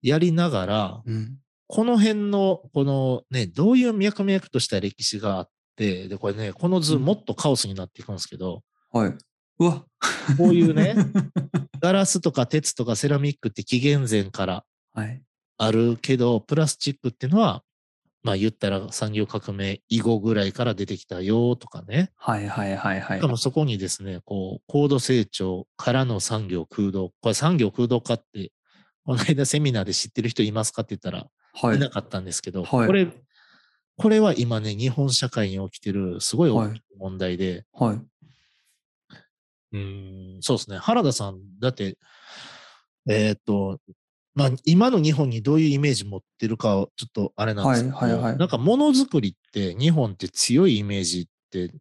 やりながら、うん。この辺の、このね、どういう脈々とした歴史があって、で、これね、この図うんもっとカオスになっていくんですけど、はい。うわ。こういうね、ガラスとか鉄とかセラミックって紀元前からはい。あるけど、プラスチックっていうのは、まあ言ったら産業革命以後ぐらいから出てきたよとかね。はいはいはいはいしか。もそこにですね、こう、高度成長からの産業空洞。これ産業空洞化って、この間セミナーで知ってる人いますかって言ったら、はいい。なかったんですけど、はいこれ、これは今ね、日本社会に起きてるすごい大きい問題で、はい。うーん、そうですね。原田さん、だって、えーっと、まあ、今の日本にどういうイメージ持ってるかはちょっとあれなんですけど、はいはいはいなんかものづくりって日本って強いイメージって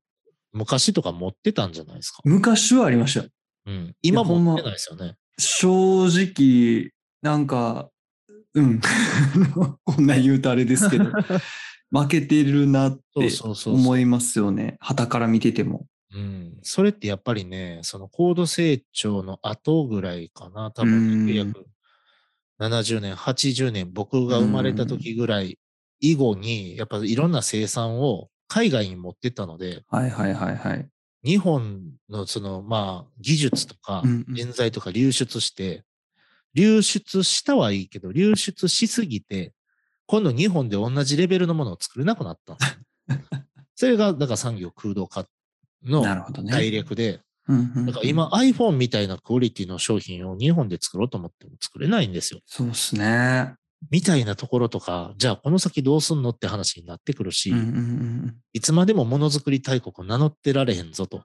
昔とか持ってたんじゃないですか？昔はありました。うん、今持ってないですよね。正直、なんか、うん。こんな言うとあれですけど、負けてるなって思いますよね。旗から見てても。うん、それってやっぱりね、その高度成長の後ぐらいかな、多う分ん1970年、80年、僕が生まれた時ぐらい以後に、やっぱいろんな生産を海外に持ってったので、はいはいはいはい。日本のその、まあ、技術とか人材とか流出して、流出したはいいけど、流出しすぎて、今度日本で同じレベルのものを作れなくなったんですよ。それが、だから産業空洞化の。大略で、だから今 iPhone みたいなクオリティの商品を日本で作ろうと思っても作れないんですよ。そうですね。みたいなところとか、じゃあこの先どうすんのって話になってくるし、いつまでもものづくり大国を名乗ってられへんぞと。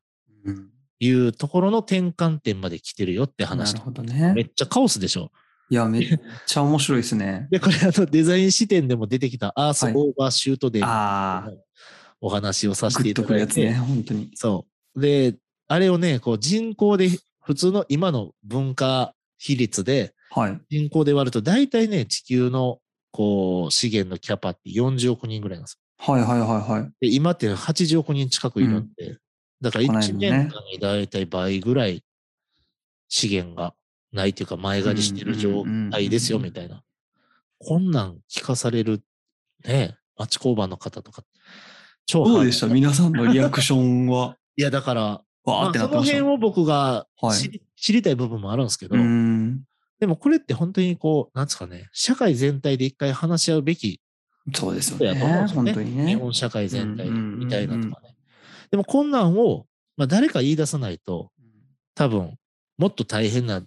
いうところの転換点まで来てるよってな話る。ほどめね。っちゃカオスでしょ。いや、めっちゃ面白いですね。で、これあのデザイン視点でも出てきたアースオはいーバーシュートデーああ、お話をさせていただいて、くるやつね、本当に。そう。で、あれをね、こう人口で、普通の今の文化比率で、はい。人口で割ると、大体ね、地球のこう資源のキャパって40億人ぐらいなんです。はいはいはいはい。で、今って80億人近くいるんで、だから1こないだね年間に大体倍ぐらい資源がないというか前借りしてる状態ですよ、みたいな。こんなん聞かされる、ね、町工場の方とか、超どうでした皆さんのリアクションは。いや、だから、わまあ、ーってなそってました。の辺を僕がはい知り,、知りたい部分もあるんですけど。でもこれって本当にこう、なんですかね、社会全体で一回話し合うべきそうですよね。ですよね。本当にね。日本社会全体みたいなとかね。でもこんなんを、まあ、誰か言い出さないと、多分、もっと大変な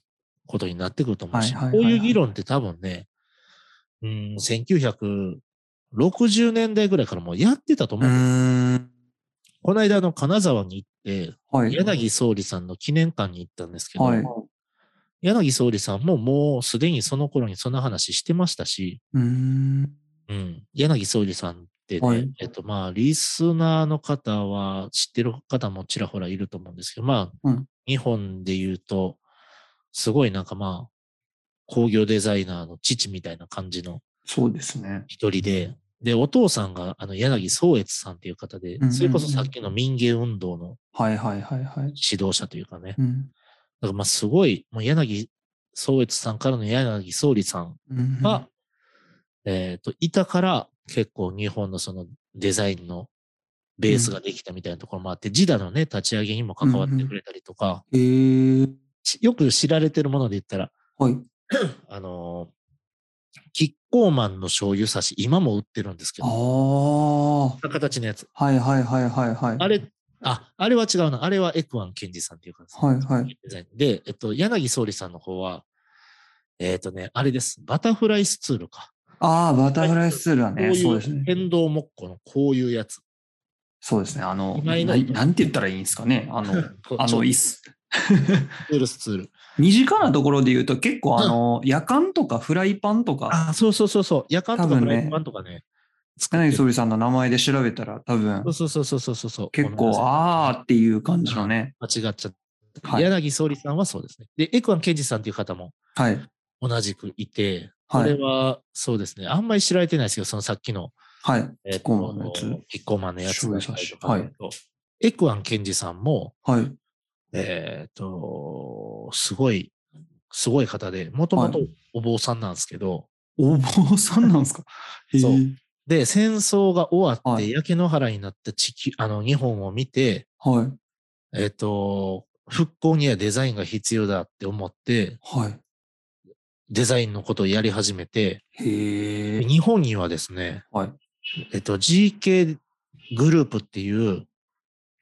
ことになってくると思うし、はいはいはいはいこういう議論って多分ね、うん、1960年代ぐらいからもうやってたと思うう。この間、あの、金沢に行って、はい。柳総理さんの記念館に行ったんですけど、はい柳総理さんももうすでにその頃にその話してましたし、うーん。うん、柳総理さんってね、はいえっとまあ、リスナーの方は知ってる方もちらほらいると思うんですけど、まあ、うん日本で言うと、すごいなんかまあ、工業デザイナーの父みたいな感じのそうですね。一人で、で、お父さんがあの柳宗悦さんっていう方でそれこそさっきの民芸運動のはいはいはいはい。指導者というかね、うん。だからまあすごい、もう柳宗悦さんからの柳総理さんうんが、えっ、と、いたから結構日本のそのデザインのベースができたみたいなところもあって、ジダのね、立ち上げにも関わってくれたりとか、へえ。しよく知られてるもので言ったら、はい。あのーキッコーマンの醤油差し、今も売ってるんですけああ。ど、は形のやつ。いはいはいはいはい。あれ、あ、あれは違うな。あれはエクワンケンジさんっていう感じ。はいはい。で、えっと、柳総理さんの方は、えっ、とね、あれです。バタフライスツールか。ああ、バタフライスツールはね、こういうそうですね。変動木工のこういうやつ。そうですね。あの、ななんて言ったらいいんですかね。あの、あの、ちょいいっす。ツールスツール。身近なところで言うと結構あの、夜間とかフライパンとか、あ、そうそうそうそう。夜間とかフライパンとかね。柳総理さんの名前で調べたら多分そうそうそうそうそうそう。結構あーっていう感じのね。間違っちゃった。はい柳総理さんはそうですね。で、エクワンケンジさんという方もはい。同じくいて、はいこれはそうですね。あんまり知られてないですけど、そのさっきの、はい。えッコーマンのやつキッコーマンのやつはいエクワンケンジさんも、はい。えっ、と、すごい、すごい方で、もともとお坊さんなんですけど、お坊さんなんですか？へそうーで、戦争が終わってはい焼け野原になった地球、あの、日本を見て、はい。えっ、と、復興にはデザインが必要だって思って、はい。デザインのことをやり始めて。日本にはですね、はい。えっと、GK グループっていう、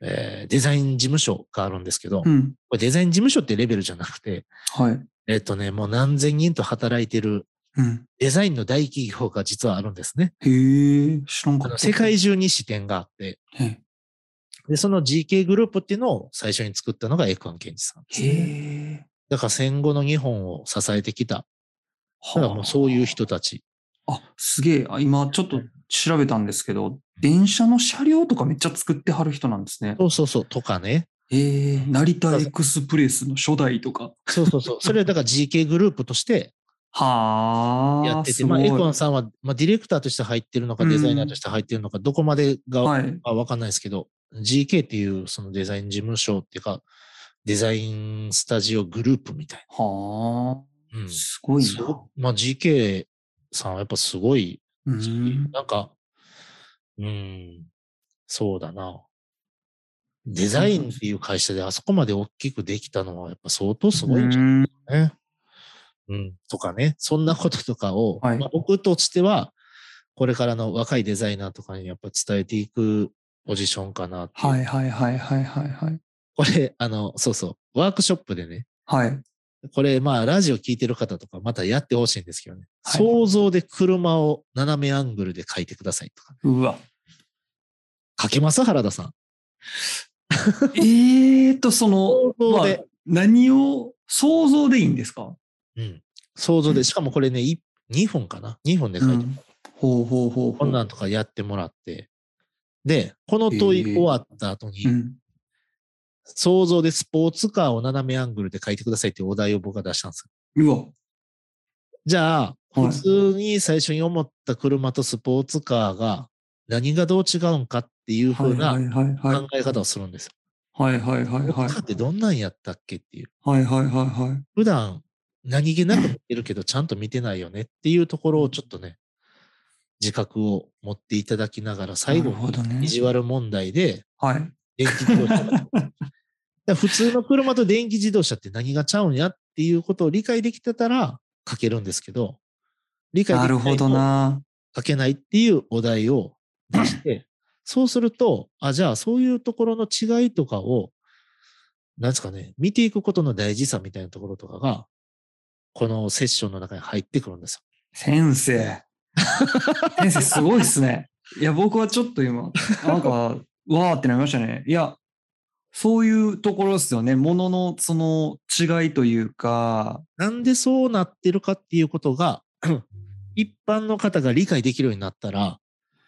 えーデザイン事務所があるんですけど、こうん。れデザイン事務所ってレベルじゃなくて、はい。えっとね、もう何千人と働いてるうん。デザインの大企業が実はあるんですね。へえ。知らんかった。世界中に支店があって、へで、その GK グループっていうのを最初に作ったのがエクアンケンジさんです。だから戦後の日本を支えてきた。だからもうそういう人たち。あ、すげえ。あ今ちょっと調べたんですけど、電車の車両とかめっちゃ作ってはる人なんですね。そうそうそう、とかね。ええ成田エクスプレスの初代とか。そうそうそう。それはだから GK グループとしてはあ。やってて、まあ、エクアンさんは、まあ、ディレクターとして入ってるのか、デザイナーとして入ってるのか、どこまでが、はい。あわかんないですけど、GK っていうそのデザイン事務所っていうか、デザインスタジオグループみたいはな。うあ。ん。すごいな。まあ GK さんはやっぱすごい、うん。なんか、うん、そうだな。デザインっていう会社であそこまで大きくできたのはやっぱ相当すごいんじゃうんないね。うん、とかね、そんなこととかを、はいまあ、僕としては、これからの若いデザイナーとかにやっぱ伝えていくポジションかな。はいはいはいはいはいはい。これ、あの、そうそう、ワークショップでね、はい。これ、まあ、ラジオ聞いてる方とか、またやってほしいんですけどね。はい想像で車を斜めアングルで描いてくださいとか。うわ。描けます？原田さん。えーと、そのまあで、何を想像でいいんですか？うん。想像で、しかもこれね、い2分かな ?2 分で描いて、うんほうほうほう。こんなんとかやってもらって。で、この問い終わった後に、うん。想像でスポーツカーを斜めアングルで描いてくださいっていうお題を僕が出したんですよ。うわ。じゃあ、はい普通に最初に思った車とスポーツカーが何がどう違うんかっていう風なはい。はい。はい。考え方をするんですよ。はい。はい。はい。はい。スポーツカーってどんなんやったっけってい。う。はい。はい。はい。はい。普段何気なく見てるけどちゃんと見てない。よねってい。うところをちょっとね、自覚を持ってい。ただきながら最後なるほどねに意地悪問題ではい。電気自動車 普通の車と電気自動車って何がちゃうんやっていうことを理解できてたら書けるんですけど、理解できな。書けないっていうお題を出して、そうすると、あ、じゃあそういうところの違いとかを、なんですかね、見ていくことの大事さみたいなところとかが、このセッションの中に入ってくるんですよ。先生。先生すごいっすね。いや、僕はちょっと今、なんか、わーってなりましたね。いや、そういうところですよね。もののその違いというか、なんでそうなってるかっていうことが、一般の方が理解できるようになったら、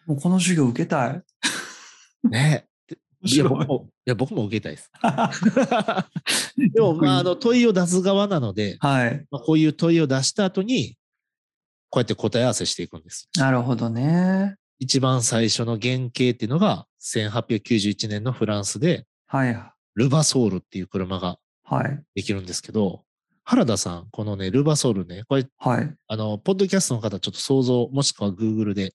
もうこの授業受けたい？ね、いや、僕も、いや、僕も受けたいです。でも、まあ、あの、問いを出す側なので、はい。まあ、こういう問いを出した後に、こうやって答え合わせしていくんです。なるほどね。一番最初の原型っていうのが、1891年のフランスで、はい。ルバソールっていう車がはい。できるんですけど、原田さん、このね、ルバソールね、これ、はい。あの、ポッドキャストの方、ちょっと想像、もしくは Google で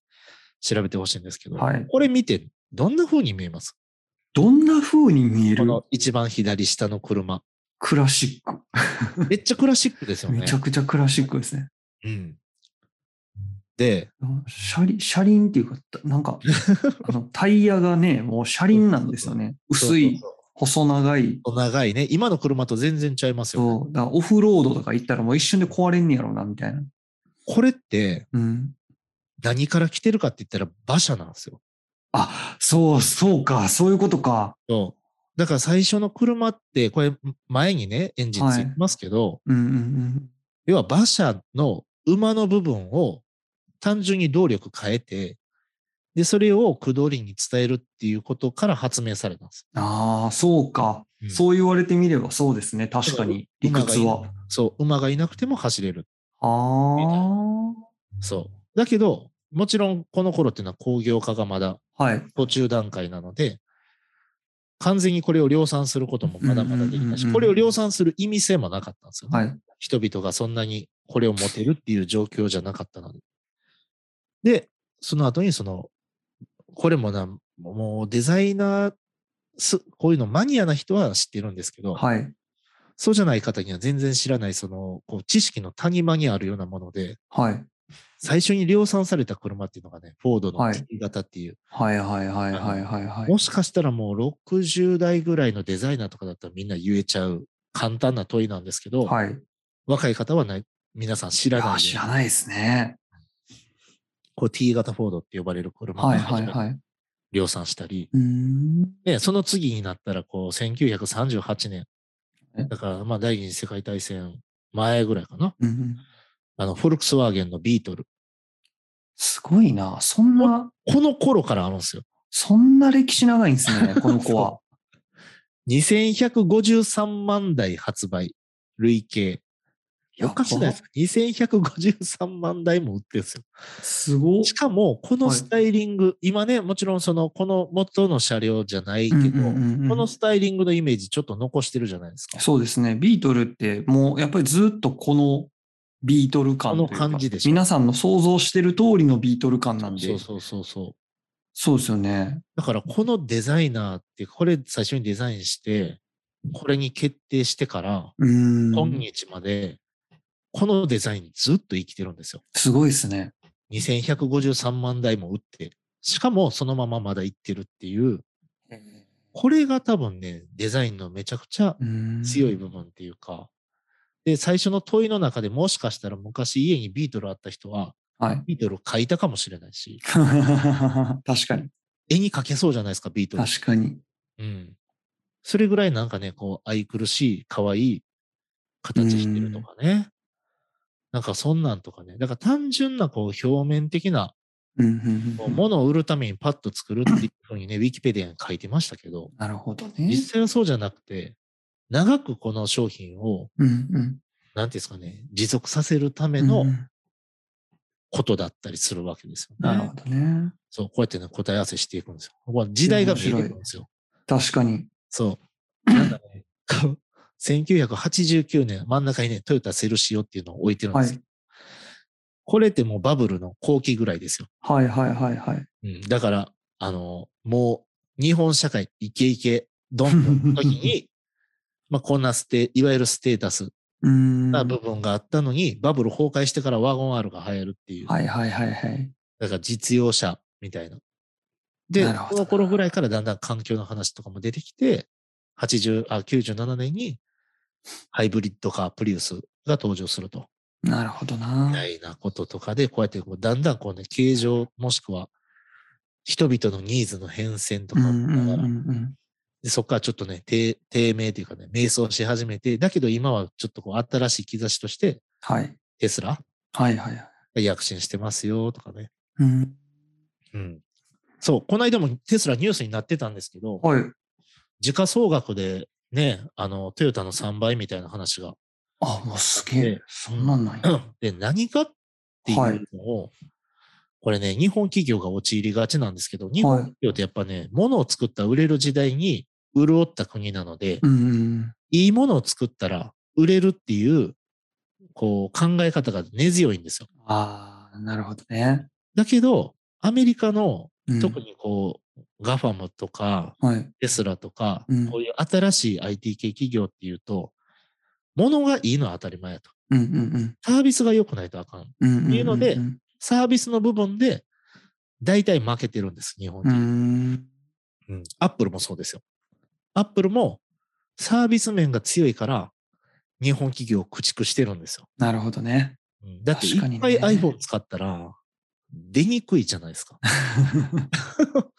調べてほしいんですけど、はいこれ見て、どんな風に見えます？どんな風に見える？この一番左下の車。クラシック。めっちゃクラシックですよね。めちゃくちゃクラシックですね。うん。で、車輪、車輪っていうか、なんか、あのタイヤがね、もう車輪なんですよね。薄い。細長い。長いね。今の車と全然ちゃいますよ、ね。そう。だからオフロードとか行ったらもう一瞬で壊れんねやろうな、みたいな。これってうん。何から来てるかって言ったら馬車なんですよ。あ、そう、そうか。そういうことか。そう。だから最初の車って、これ前にね、エンジンついてますけど、うんうんうん。要は馬車の馬の部分を単純に動力変えて、で、それを駆動輪に伝えるっていうことから発明されたんです。ああ、そうか、うんそう言われてみればそうですね。確かに。理屈は。そう、馬がいなくても走れる。あそう。だけど、もちろんこの頃っていうのは工業化がまだあ。はい。途中段階なので、完全にこれを量産することもまだまだできたし、これを量産する意味性もなかったんですよ、ね。はい。人々がそんなにこれを持てるっていう状況じゃなかったので。で、その後にその、これもな、もうデザイナーす、こういうのマニアな人は知ってるんですけど、はい。そうじゃない方には全然知らない、その、こう知識の谷間にあるようなもので、はい。最初に量産された車っていうのがね、フォードのはい T 型っていう、はいはいはいはいはいはい。もしかしたらもう60代ぐらいのデザイナーとかだったらみんな言えちゃう簡単な問いなんですけど、はい。い若い方はない皆さん知らないや、で知らないですね。こう T 型フォードって呼ばれる車はいがはいはい。量産したり。でその次になったらこう1938年え、だからまあ第二次世界大戦前ぐらいかな。うんうん。あの、フォルクスワーゲンのビートル。すごいな。そんな、この頃からあるんですよ。そんな歴史長いんですね、この子は。2153万台発売。累計。おかしないですか ?2153 万台も売ってるんですよ。すごっしかも、このはいスタイリング、今ね、もちろんその、この元の車両じゃないけど、うんうんうんうんこのスタイリングのイメージちょっと残してるじゃないですか。そうですね。ビートルってもうやっぱりずっとこのビートル感というかこの感じでしょ皆さんの想像してる通りのビートル感なんで。そうそうそうそう。そうですよね。だからこのデザイナーって、これ最初にデザインして、これに決定してから。今日まで、このデザインずっと生きてるんですよ。すごいですね。2153万台も売って、しかもそのまままだ行ってるっていう、これが多分ね、デザインのめちゃくちゃ強い部分っていうか、で、最初の問いの中でもしかしたら昔家にビートルあった人は、はい。ビートル書いたかもしれないし、確かに。絵に描けそうじゃないですか、ビートル。確かに。うん。それぐらいなんかね、こう、愛くるしい、可愛い形してるとかね。なんかそんなんとかね。だから単純なこう表面的なうんうんうんこう物を売るためにパッと作るっていうふうにね、ウィキペディアに書いてましたけど、なるほどね。実際はそうじゃなくて、長くこの商品を、うんうん。なんていうんですかね、持続させるためのことだったりするわけですよねなるほ。どね。そう、こうやってね、答え合わせしていくんですよ。ここ時代が見えてくるんですよ。確かに。そう。なんかね、1989年、真ん中にね、トヨタセルシオっていうのを置いてるんですよ。はいこれってもうバブルの後期ぐらいですよ。はいはいはいはい。うん、だから、あの、もう、日本社会、イケイケ、どんどんの時に、まあ、こんなステ、いわゆるステータス。なは部分があったのに、バブル崩壊してからワゴン R が流行るっていう。いはいはいはい。だから実用車みたいな。で、この頃ぐらいからだんだん環境の話とかも出てきて、80、あ、97年にハイブリッドカープリウスが登場すると。なるほどみな。たいなこととかで、こうやってこうだんだんこうね、形状もしくは人々のニーズの変遷とかをうんうん見ながら、うんうん。でそこからちょっとね、低低迷というかね、迷走し始めて、だけど今はちょっとこう新しい兆しとして、はい。テスラはいはいはい。が躍進してますよとかね。うん。うん。そう、この間もテスラニュースになってたんですけど、はい。時価総額でね、あの、トヨタの3倍みたいな話が。あ、もうすげえ。そんなんなんや。で、何かっていうのを、これね、日本企業が陥りがちなんですけど、日本企業ってやっぱね、物を作ったら売れる時代に潤った国なので、うんうん。いいものを作ったら売れるっていう、こう、考え方が根強いんですよ。ああ、なるほどね。だけど、アメリカの、うん特にこう、ガファムとか、はい。テスラとか、うんこういう新しい IT 系企業っていうと、物がいいのは当たり前やと。うんうんうん。サービスが良くないとあかん。うんうんうん。いうのでうんサービスの部分で、大体負けてるんです、日本う人。ん。うん。アップルもそうですよ。アップルもサービス面が強いから、日本企業を駆逐してるんですよ。なるほどね。うんだっていっぱい iPhone 使ったら、出にくいじゃないですか。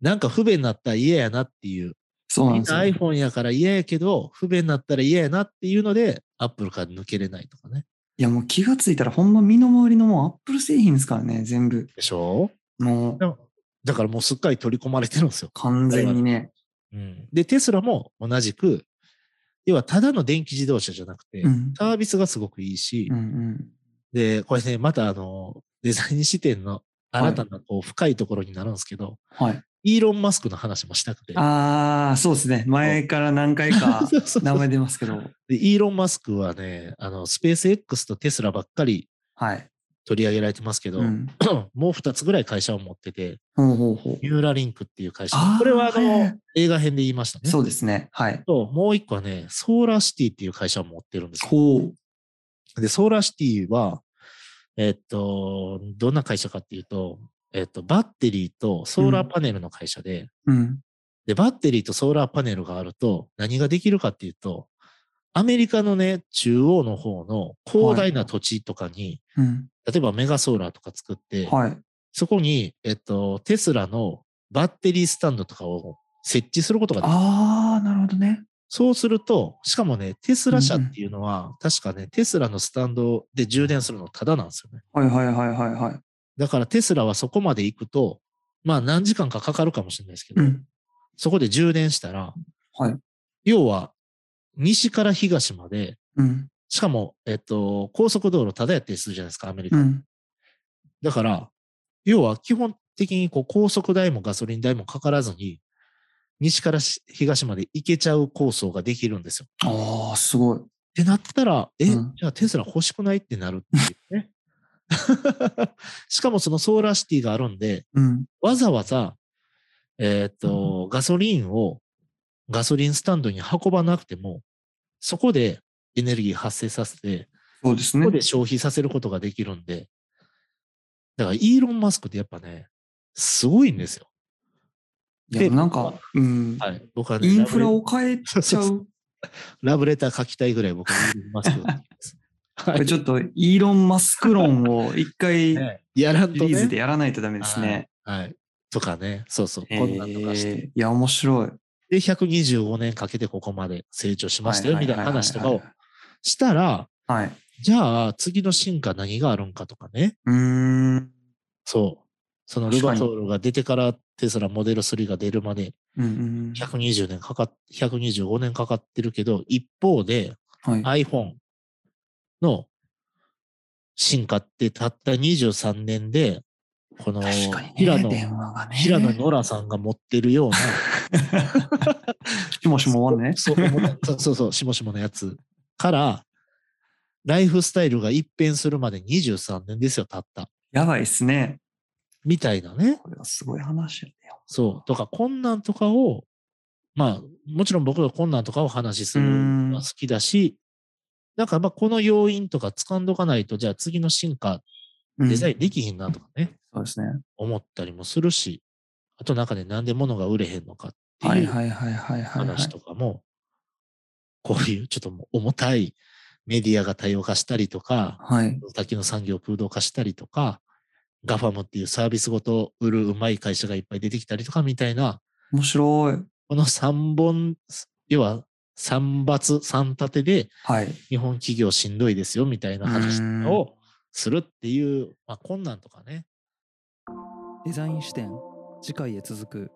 なんか不便になったら嫌やなっていう。みんなそうなんですよ。iPhone やから嫌やけど、不便になったら嫌やなっていうので、Apple から抜けれないとかね。いやもう気がついたらほんま身の回りのもうアップル製品ですからね、全部。でしょ？もうだからもうすっかり取り込まれてるんですよ。完全にね。うん、で、テスラも同じく、要はただの電気自動車じゃなくて、うん。サービスがすごくいいし、うんうん。で、これね、またあの、デザイン視点の新たなこう深いところになるんですけど、はい。イーロン・マスクの話もしたくて。ああ、そうですね。前から何回か 名前出ますけど。でイーロン・マスクはね、あの、スペース X とテスラばっかりはい。取り上げられてますけど、うん。もう2つぐらい会社を持ってて、ほうほうほう。ニューラリンクっていう会社。これはあの、はいはい映画編で言いましたね。そうですね。はい。と、もう一個はね、ソーラーシティっていう会社を持ってるんですよ。ほう。で、ソーラーシティは、えっと、どんな会社かっていうと、えっと、バッテリーとソーラーパネルの会社で、うん。で、バッテリーとソーラーパネルがあると何ができるかっていうと、アメリカのね、中央の方の広大な土地とかに、うん。例えばメガソーラーとか作って、はい。そこに、えっと、テスラのバッテリースタンドとかを設置することができる。ああ、なるほどね。そうすると、しかもね、テスラ車っていうのは、確かね、テスラのスタンドで充電するのタダなんですよね。はいはいはいはいはい。だからテスラはそこまで行くと、まあ何時間かかかるかもしれないですけど、うん。そこで充電したら、はい。要は西から東まで、うん。しかも、えっと、高速道路ただやったりするじゃないですか、アメリカ。うん。だから、要は基本的にこう高速代もガソリン代もかからずに、西からし東まで行けちゃう構想ができるんですよ。ああ、すごい。ってなったら、え、うんじゃあテスラ欲しくないってなるっていうね。しかもそのソーラーシティがあるんで、うん。わざわざ、えっ、と、ガソリンをガソリンスタンドに運ばなくても、そこでエネルギー発生させて、そうですねそこ。で消費させることができるんで、だからイーロン・マスクってやっぱね、すごいんですよ。いや、なんか、うん。はい。僕はね、インフラを変えちゃそうそうう。ラブレター書きたいぐらい僕はイーロン・マスクが好きです。はこれちょっと、イーロン・マスク論を一回やらんとね。リーズでやらないとダメですね。はい。はい。とかね。そうそう。えこんなんとかして。ーいや、面白い。で、125年かけてここまで成長しましたよ、みたいな話とかをしたら、はい。じゃあ次の進化何があるんかとかね。うーん。そう。そのルバトールが出てからテスラモデル3が出るまでうんうん。120年かかっ、125年かかってるけど、一方ではい。iPhone の進化ってたった23年で、この。平野。平野ノラさんが持ってるような、しもしもはね。そうそうそうそう、しもしものやつから、ライフスタイルが一変するまで23年ですよ、たった。やばいっすね。みたいなね。これはすごい話やね。そう。とか、困難とかを、まあ、もちろん僕が困難とかを話しするのが好きだし、なんかまあ、この要因とか掴んどかないと、じゃあ次の進化、うんデザインできひんなとかね、そうですね。思ったりもするし、あとなんかね、なんで物が売れへんのかってはいいう話い。とかも、こういうちょっともう重たいメディアが多様化したりとか、はい。先の産業を空洞化したりとか、ガファムっていうサービスごと売るうまい会社がいっぱい出てきたりとかみたいな、面白い。この3本、要は3抜3立てではい。日本企業しんどいですよみたいな話をするっていう、まあ困難とかね。デザイン視点次回へ続く